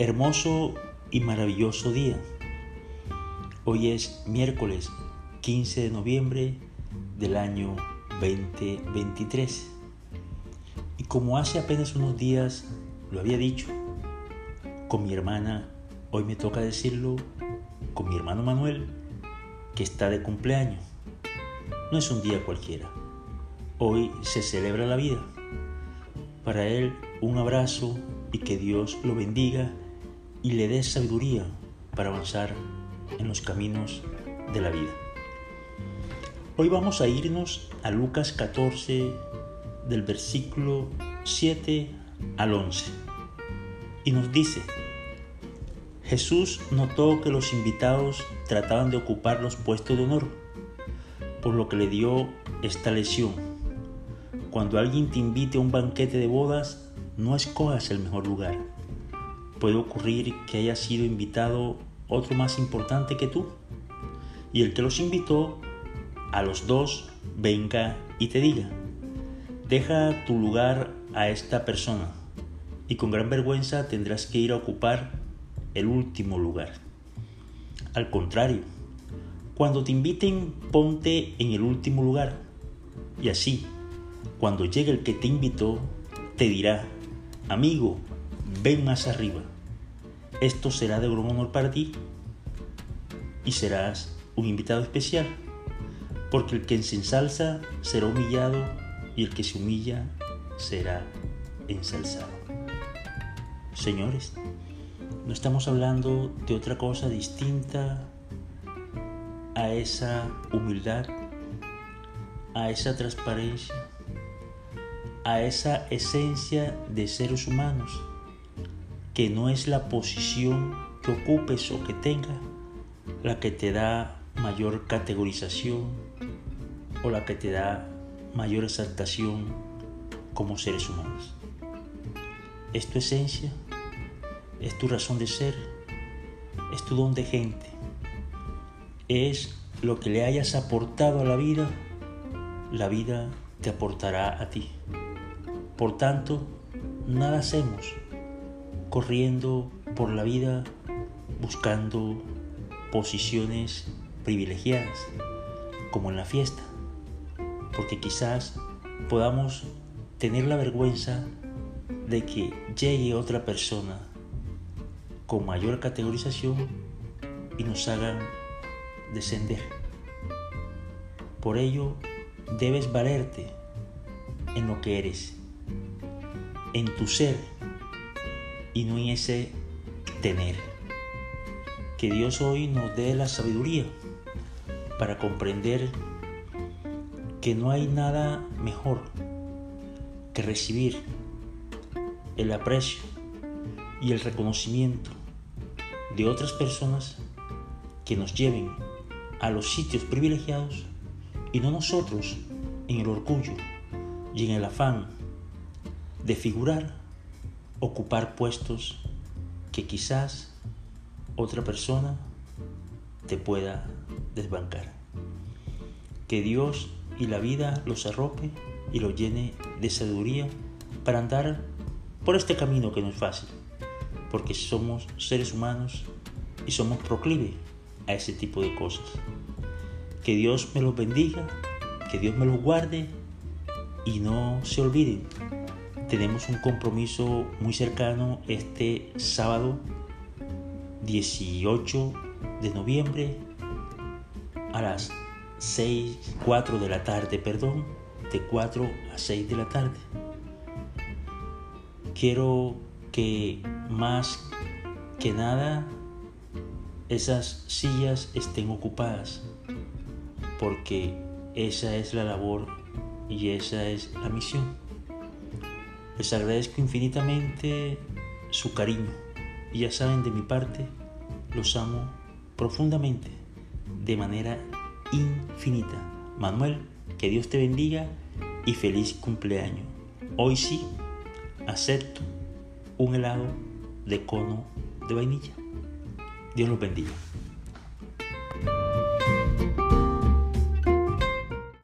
Hermoso y maravilloso día. Hoy es miércoles 15 de noviembre del año 2023. Y como hace apenas unos días lo había dicho con mi hermana, hoy me toca decirlo con mi hermano Manuel, que está de cumpleaños. No es un día cualquiera. Hoy se celebra la vida. Para él un abrazo y que Dios lo bendiga y le dé sabiduría para avanzar en los caminos de la vida. Hoy vamos a irnos a Lucas 14 del versículo 7 al 11 y nos dice, Jesús notó que los invitados trataban de ocupar los puestos de honor, por lo que le dio esta lesión. Cuando alguien te invite a un banquete de bodas, no escojas el mejor lugar puede ocurrir que haya sido invitado otro más importante que tú. Y el que los invitó a los dos venga y te diga, deja tu lugar a esta persona y con gran vergüenza tendrás que ir a ocupar el último lugar. Al contrario, cuando te inviten ponte en el último lugar y así, cuando llegue el que te invitó, te dirá, amigo, ven más arriba. Esto será de gran honor para ti y serás un invitado especial, porque el que se ensalza será humillado y el que se humilla será ensalzado. Señores, no estamos hablando de otra cosa distinta a esa humildad, a esa transparencia, a esa esencia de seres humanos que no es la posición que ocupes o que tenga la que te da mayor categorización o la que te da mayor exaltación como seres humanos. Es tu esencia, es tu razón de ser, es tu don de gente, es lo que le hayas aportado a la vida, la vida te aportará a ti. Por tanto, nada hacemos corriendo por la vida buscando posiciones privilegiadas, como en la fiesta, porque quizás podamos tener la vergüenza de que llegue otra persona con mayor categorización y nos hagan descender. Por ello, debes valerte en lo que eres, en tu ser y no en ese tener. Que Dios hoy nos dé la sabiduría para comprender que no hay nada mejor que recibir el aprecio y el reconocimiento de otras personas que nos lleven a los sitios privilegiados y no nosotros en el orgullo y en el afán de figurar ocupar puestos que quizás otra persona te pueda desbancar. Que Dios y la vida los arrope y los llene de sabiduría para andar por este camino que no es fácil, porque somos seres humanos y somos proclive a ese tipo de cosas. Que Dios me los bendiga, que Dios me los guarde y no se olviden tenemos un compromiso muy cercano este sábado 18 de noviembre a las 6, 4 de la tarde, perdón, de 4 a 6 de la tarde. Quiero que más que nada esas sillas estén ocupadas porque esa es la labor y esa es la misión. Les agradezco infinitamente su cariño y ya saben de mi parte, los amo profundamente, de manera infinita. Manuel, que Dios te bendiga y feliz cumpleaños. Hoy sí, acepto un helado de cono de vainilla. Dios los bendiga.